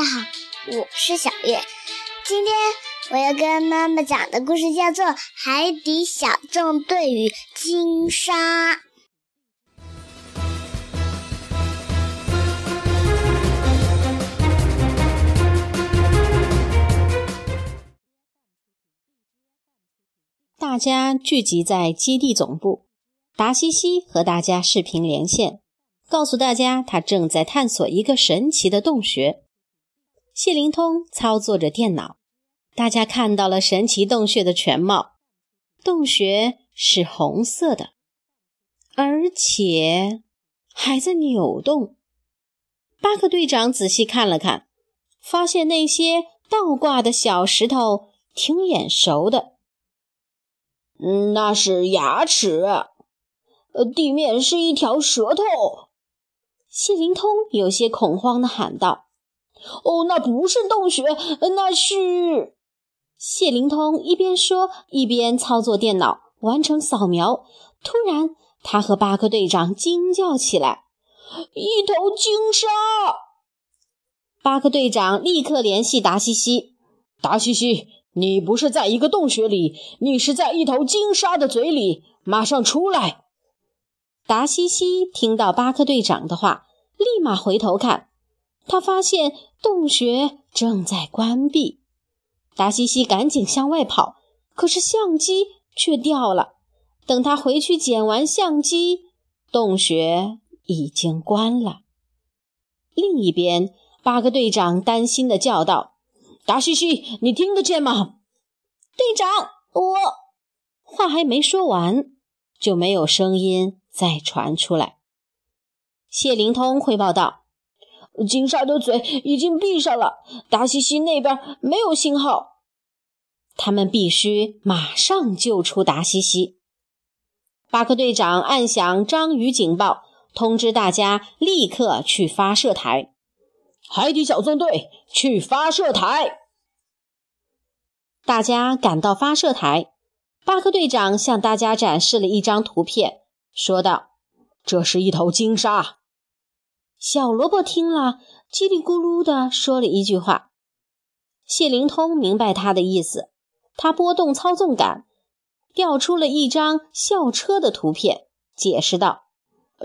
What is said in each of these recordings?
大家好，我是小月。今天我要跟妈妈讲的故事叫做《海底小纵队与金沙》。大家聚集在基地总部，达西西和大家视频连线。告诉大家，他正在探索一个神奇的洞穴。谢灵通操作着电脑，大家看到了神奇洞穴的全貌。洞穴是红色的，而且还在扭动。巴克队长仔细看了看，发现那些倒挂的小石头挺眼熟的。嗯，那是牙齿。呃，地面是一条舌头。谢灵通有些恐慌地喊道：“哦，那不是洞穴，那是……”谢灵通一边说，一边操作电脑完成扫描。突然，他和巴克队长惊叫起来：“一头鲸鲨！”巴克队长立刻联系达西西：“达西西，你不是在一个洞穴里，你是在一头鲸鲨的嘴里，马上出来！”达西西听到巴克队长的话，立马回头看，他发现洞穴正在关闭。达西西赶紧向外跑，可是相机却掉了。等他回去捡完相机，洞穴已经关了。另一边，八个队长担心地叫道：“达西西，你听得见吗？”队长，我话还没说完，就没有声音。再传出来，谢灵通汇报道：“金鲨的嘴已经闭上了，达西西那边没有信号，他们必须马上救出达西西。”巴克队长按响章鱼警报，通知大家立刻去发射台。海底小纵队去发射台。大家赶到发射台，巴克队长向大家展示了一张图片。说道：“这是一头鲸鲨。”小萝卜听了，叽里咕噜地说了一句话。谢灵通明白他的意思，他拨动操纵杆，调出了一张校车的图片，解释道：“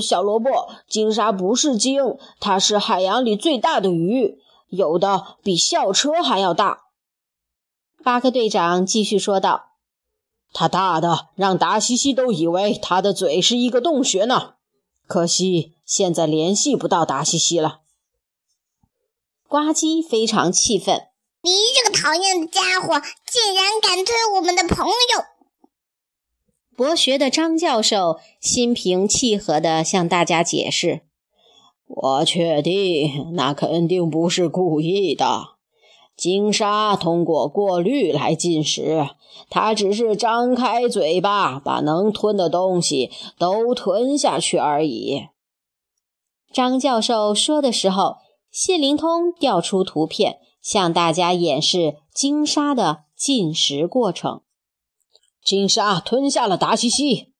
小萝卜，鲸鲨不是鲸，它是海洋里最大的鱼，有的比校车还要大。”巴克队长继续说道。它大的让达西西都以为它的嘴是一个洞穴呢，可惜现在联系不到达西西了。呱唧非常气愤：“你这个讨厌的家伙，竟然敢推我们的朋友！”博学的张教授心平气和地向大家解释：“我确定，那肯定不是故意的。”鲸鲨通过过滤来进食，它只是张开嘴巴，把能吞的东西都吞下去而已。张教授说的时候，谢灵通调出图片，向大家演示鲸鲨的进食过程。鲸鲨吞下了达西西，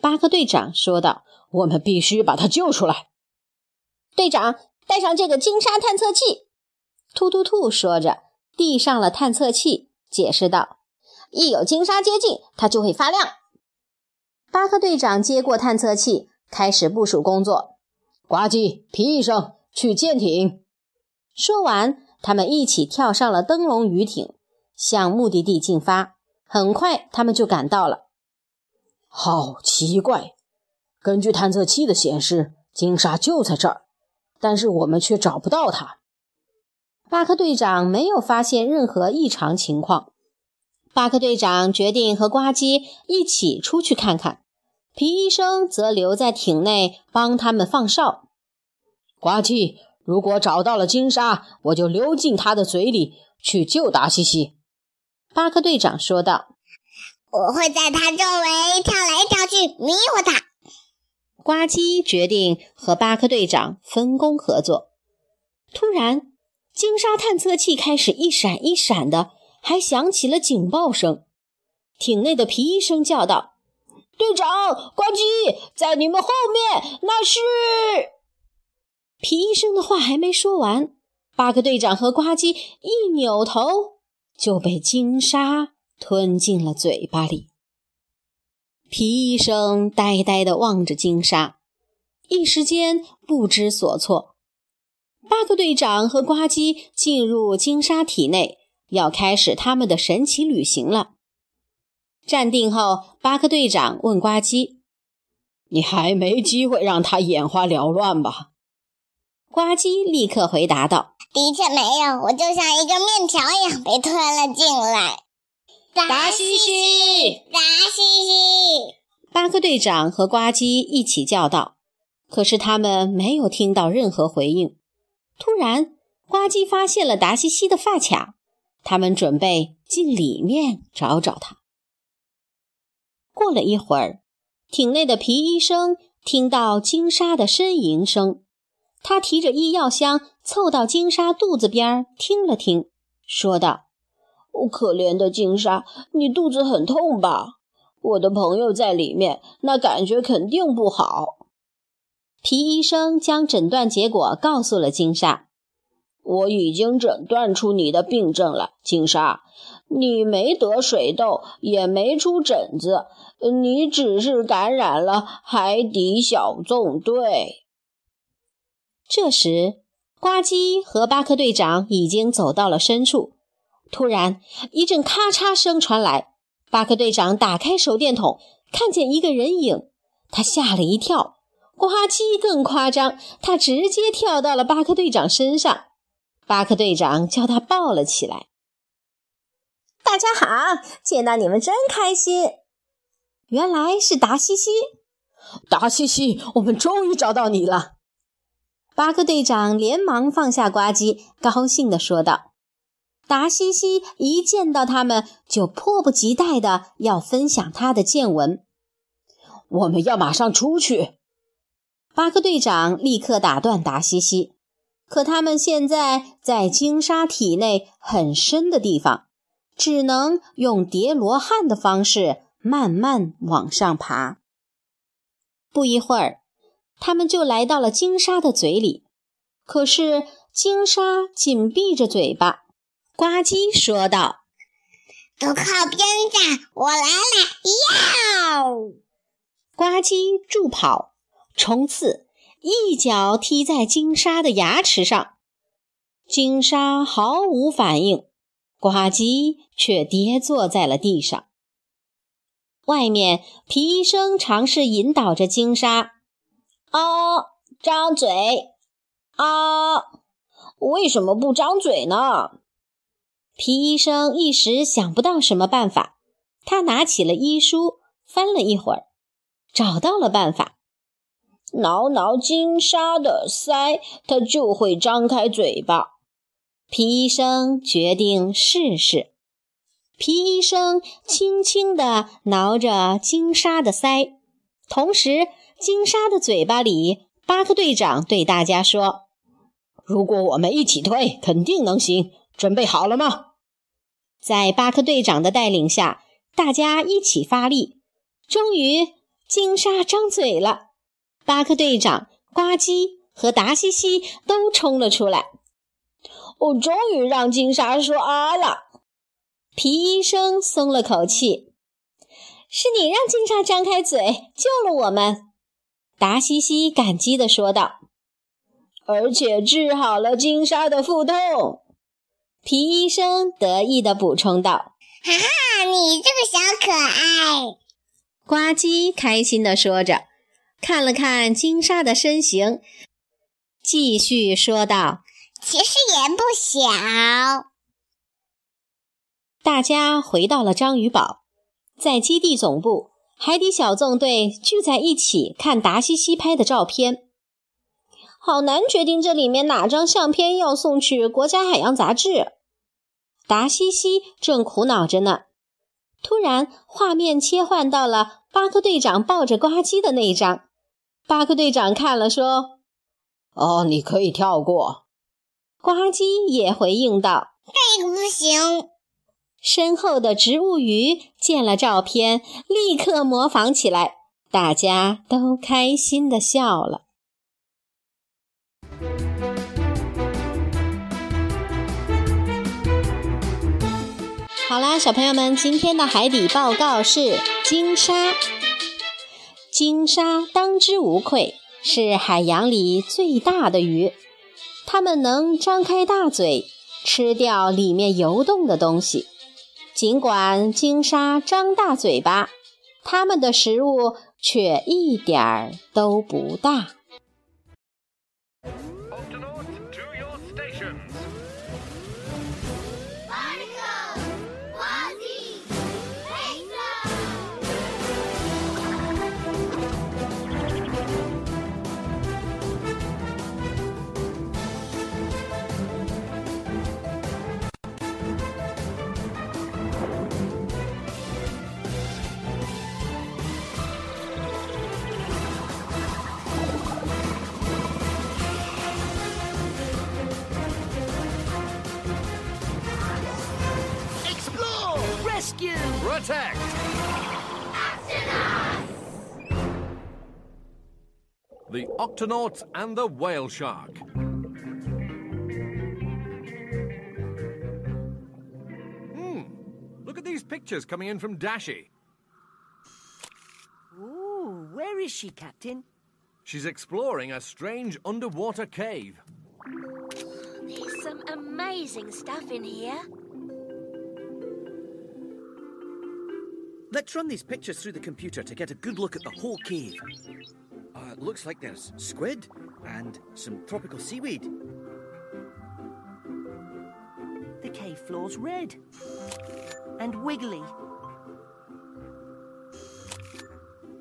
巴克队长说道：“我们必须把它救出来。”队长，带上这个鲸鲨探测器。突突兔说着，递上了探测器，解释道：“一有金沙接近，它就会发亮。”巴克队长接过探测器，开始部署工作。呱唧，皮医生去舰艇。说完，他们一起跳上了灯笼鱼艇，向目的地进发。很快，他们就赶到了。好奇怪，根据探测器的显示，金沙就在这儿，但是我们却找不到它。巴克队长没有发现任何异常情况。巴克队长决定和呱唧一起出去看看，皮医生则留在艇内帮他们放哨。呱唧，如果找到了金鲨，我就溜进他的嘴里去救达西西。巴克队长说道：“我会在他周围跳来跳去，迷惑他。”呱唧决定和巴克队长分工合作。突然。鲸鲨探测器开始一闪一闪的，还响起了警报声。艇内的皮医生叫道：“队长，呱唧，在你们后面，那是……” 皮医生的话还没说完，巴克队长和呱唧一扭头，就被金沙吞进了嘴巴里。皮医生呆呆地望着金沙，一时间不知所措。巴克队长和呱唧进入金沙体内，要开始他们的神奇旅行了。站定后，巴克队长问呱唧：“你还没机会让他眼花缭乱吧？”呱唧立刻回答道：“的确没有，我就像一个面条一样被吞了进来。”达西西，达西西！巴克队长和呱唧一起叫道，可是他们没有听到任何回应。突然，呱唧发现了达西西的发卡，他们准备进里面找找他。过了一会儿，艇内的皮医生听到金沙的呻吟声，他提着医药箱凑到金沙肚子边听了听，说道：“可怜的金沙，你肚子很痛吧？我的朋友在里面，那感觉肯定不好。”皮医生将诊断结果告诉了金沙。我已经诊断出你的病症了，金沙。你没得水痘，也没出疹子，你只是感染了海底小纵队。这时，呱唧和巴克队长已经走到了深处。突然，一阵咔嚓声传来。巴克队长打开手电筒，看见一个人影，他吓了一跳。呱唧更夸张，他直接跳到了巴克队长身上，巴克队长叫他抱了起来。大家好，见到你们真开心。原来是达西西，达西西，我们终于找到你了。巴克队长连忙放下呱唧，高兴地说道：“达西西一见到他们，就迫不及待的要分享他的见闻。我们要马上出去。”巴克队长立刻打断达西西，可他们现在在鲸鲨体内很深的地方，只能用叠罗汉的方式慢慢往上爬。不一会儿，他们就来到了鲸鲨的嘴里，可是鲸鲨紧闭着嘴巴。呱唧说道：“都靠边站，我来了！”要呱唧助跑。冲刺，一脚踢在金沙的牙齿上，金沙毫无反应，呱唧却跌坐在了地上。外面，皮医生尝试引导着金沙：“啊，张嘴！啊，为什么不张嘴呢？”皮医生一时想不到什么办法，他拿起了医书，翻了一会儿，找到了办法。挠挠金沙的腮，它就会张开嘴巴。皮医生决定试试。皮医生轻轻地挠着金沙的腮，同时，金沙的嘴巴里，巴克队长对大家说：“如果我们一起推，肯定能行。准备好了吗？”在巴克队长的带领下，大家一起发力，终于，金沙张嘴了。巴克队长、呱唧和达西西都冲了出来。我终于让金莎说啊了。皮医生松了口气：“是你让金莎张开嘴，救了我们。”达西西感激地说道：“而且治好了金莎的腹痛。”皮医生得意地补充道：“哈哈，你这个小可爱！”呱唧开心地说着。看了看金沙的身形，继续说道：“其实也不小。”大家回到了章鱼堡，在基地总部，海底小纵队聚在一起看达西西拍的照片。好难决定这里面哪张相片要送去国家海洋杂志。达西西正苦恼着呢，突然画面切换到了巴克队长抱着呱唧的那一张。巴克队长看了说：“哦，你可以跳过。”呱唧也回应道：“这个不行。”身后的植物鱼见了照片，立刻模仿起来，大家都开心的笑了。好啦，小朋友们，今天的海底报告是鲸鲨。鲸鲨当之无愧是海洋里最大的鱼，它们能张开大嘴吃掉里面游动的东西。尽管鲸鲨张大嘴巴，它们的食物却一点儿都不大。Octonauts and the Whale Shark. Hmm. Look at these pictures coming in from Dashi. Ooh, where is she, Captain? She's exploring a strange underwater cave. There's some amazing stuff in here. Let's run these pictures through the computer to get a good look at the whole cave. Uh, looks like there's squid and some tropical seaweed. The cave floor's red and wiggly.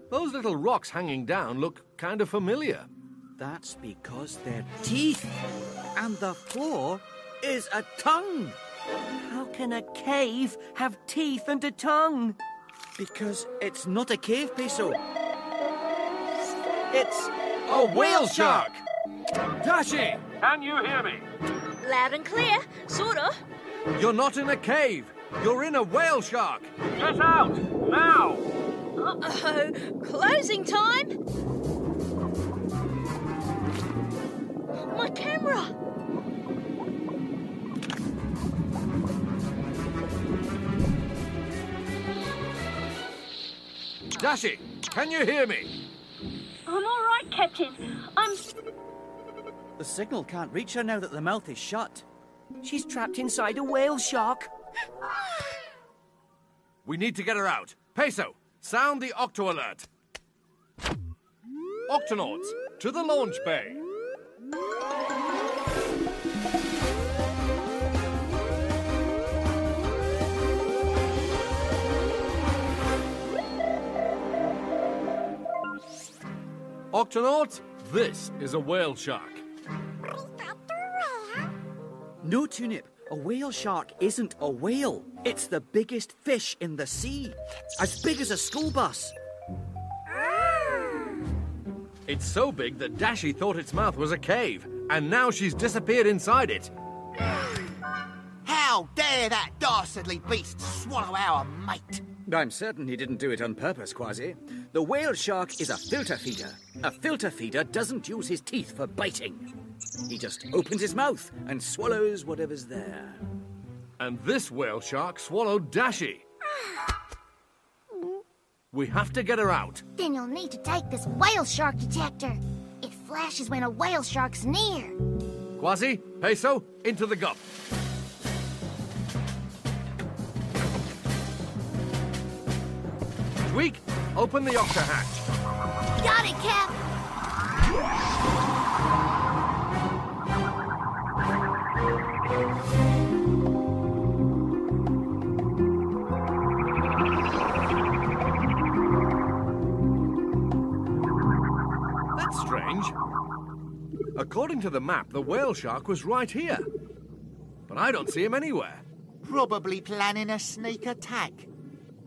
Those little rocks hanging down look kind of familiar. That's because they're teeth. And the floor is a tongue. How can a cave have teeth and a tongue? Because it's not a cave, Peso. It's a whale shark! Dashi, can you hear me? Loud and clear, sort of. You're not in a cave. You're in a whale shark. Get out, now! Uh-oh, closing time. My camera. Dashi, can you hear me? I'm all right, Captain. I'm. The signal can't reach her now that the mouth is shut. She's trapped inside a whale shark. We need to get her out. Peso, sound the octo alert. Octonauts, to the launch bay. Octonauts, this is a whale shark. No, Tunip. A whale shark isn't a whale. It's the biggest fish in the sea. As big as a school bus. It's so big that Dashi thought its mouth was a cave, and now she's disappeared inside it. How dare that dastardly beast swallow our mate? I'm certain he didn't do it on purpose, Quasi. The whale shark is a filter feeder. A filter feeder doesn't use his teeth for biting. He just opens his mouth and swallows whatever's there. And this whale shark swallowed Dashi. We have to get her out. Then you'll need to take this whale shark detector. It flashes when a whale shark's near. Quasi, Peso, into the gup. Tweak, open the octa hatch. Got it, Cap. That's strange. According to the map, the whale shark was right here. But I don't see him anywhere. Probably planning a sneak attack.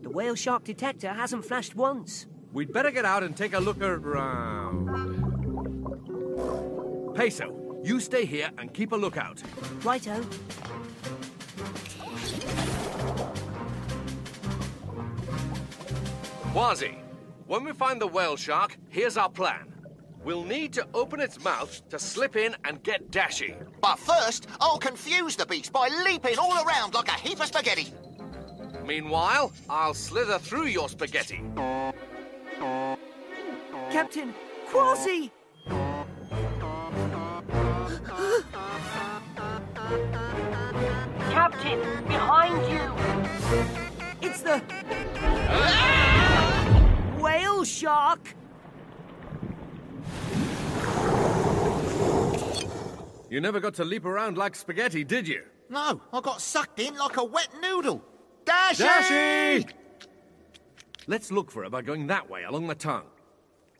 The whale shark detector hasn't flashed once. We'd better get out and take a look around. Peso, you stay here and keep a lookout. Righto. Quasi, when we find the whale shark, here's our plan. We'll need to open its mouth to slip in and get Dashy. But first, I'll confuse the beast by leaping all around like a heap of spaghetti. Meanwhile, I'll slither through your spaghetti. Captain Quasi! Captain, behind you! It's the whale shark! You never got to leap around like spaghetti, did you? No, I got sucked in like a wet noodle. Dashy! Dashy! Let's look for her by going that way along the tongue.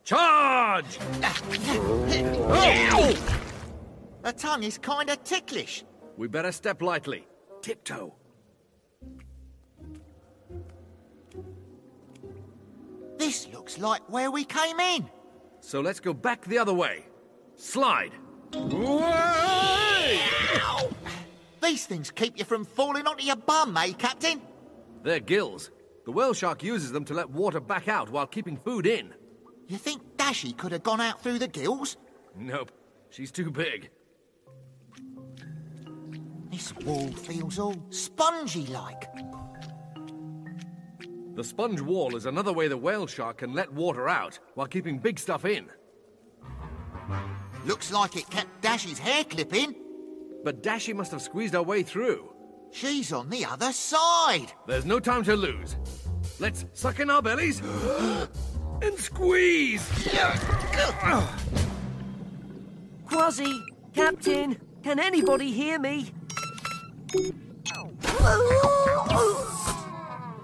Charge! The tongue is kinda ticklish. We better step lightly. Tiptoe. This looks like where we came in. So let's go back the other way. Slide. These things keep you from falling onto your bum, eh, Captain? They're gills. The whale shark uses them to let water back out while keeping food in. You think Dashy could have gone out through the gills? Nope. She's too big. This wall feels all spongy like. The sponge wall is another way the whale shark can let water out while keeping big stuff in. Looks like it kept Dashy's hair clip in. But Dashy must have squeezed her way through. She's on the other side. There's no time to lose. Let's suck in our bellies and squeeze. Quasi! Captain! Can anybody hear me?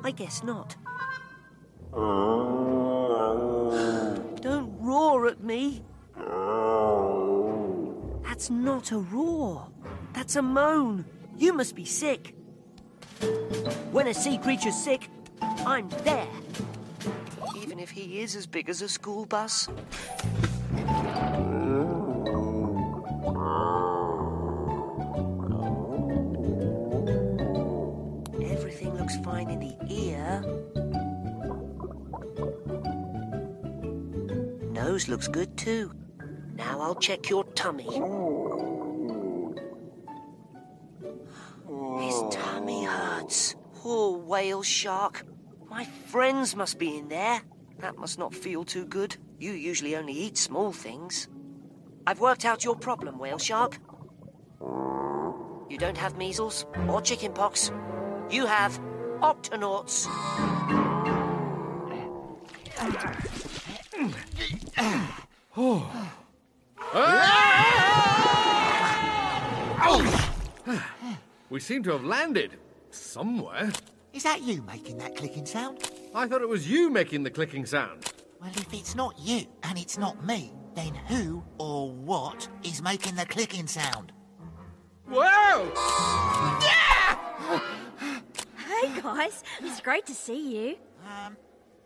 I guess not. Don't roar at me. That's not a roar. That's a moan. You must be sick. When a sea creature's sick, I'm there. Even if he is as big as a school bus. Everything looks fine in the ear. Nose looks good too. Now I'll check your tummy. Oh. Whale shark. My friends must be in there. That must not feel too good. You usually only eat small things. I've worked out your problem, whale shark. You don't have measles or chickenpox. You have octonauts. We seem to have landed somewhere. Is that you making that clicking sound? I thought it was you making the clicking sound. Well, if it's not you and it's not me, then who or what is making the clicking sound? Whoa! yeah! Hey guys, it's great to see you. Um,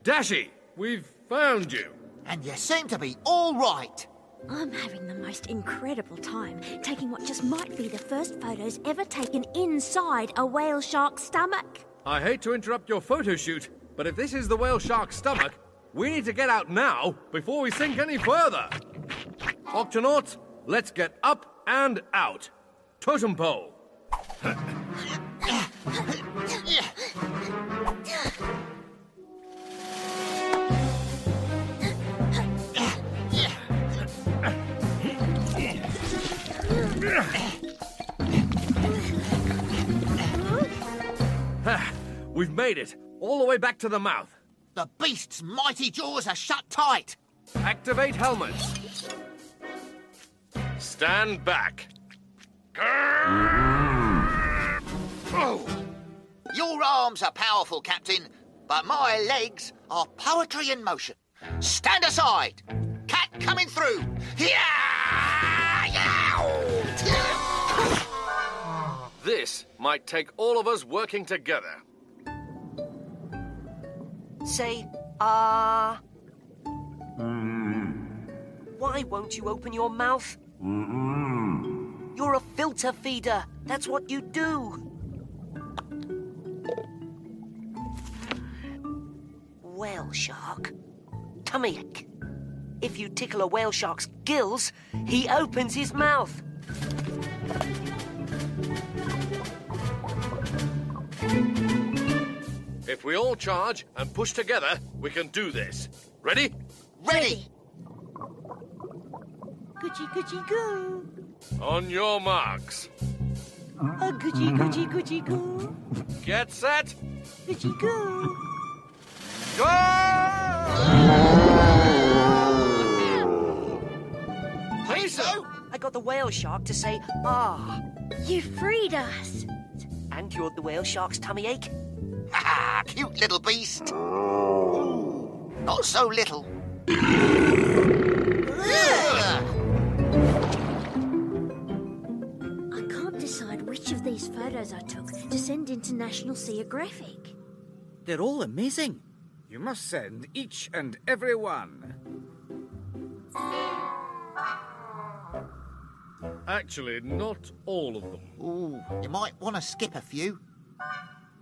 Dashy, we've found you. and you seem to be all right. I'm having the most incredible time taking what just might be the first photos ever taken inside a whale shark's stomach. I hate to interrupt your photo shoot, but if this is the whale shark's stomach, we need to get out now before we sink any further. Octonauts, let's get up and out. Totem pole. We've made it, all the way back to the mouth. The beast's mighty jaws are shut tight. Activate helmets. Stand back. Oh. Your arms are powerful, Captain, but my legs are poetry in motion. Stand aside. Cat coming through. Yeah! Yeah! This might take all of us working together. Say, ah. Why won't you open your mouth? You're a filter feeder. That's what you do. Whale shark. Tummy ache. If you tickle a whale shark's gills, he opens his mouth. If we all charge and push together, we can do this. Ready? Ready! Goody goody goo. On your marks. A goody goody goody goo. Get set. Goody goo. Hazel! I got the whale shark to say ah You freed us. and cured the whale shark's tummy ache. Ha ha! Cute little beast. Ooh, not so little. I can't decide which of these photos I took to send into National Geographic. They're all amazing. You must send each and every one. Actually, not all of them. Ooh, you might want to skip a few.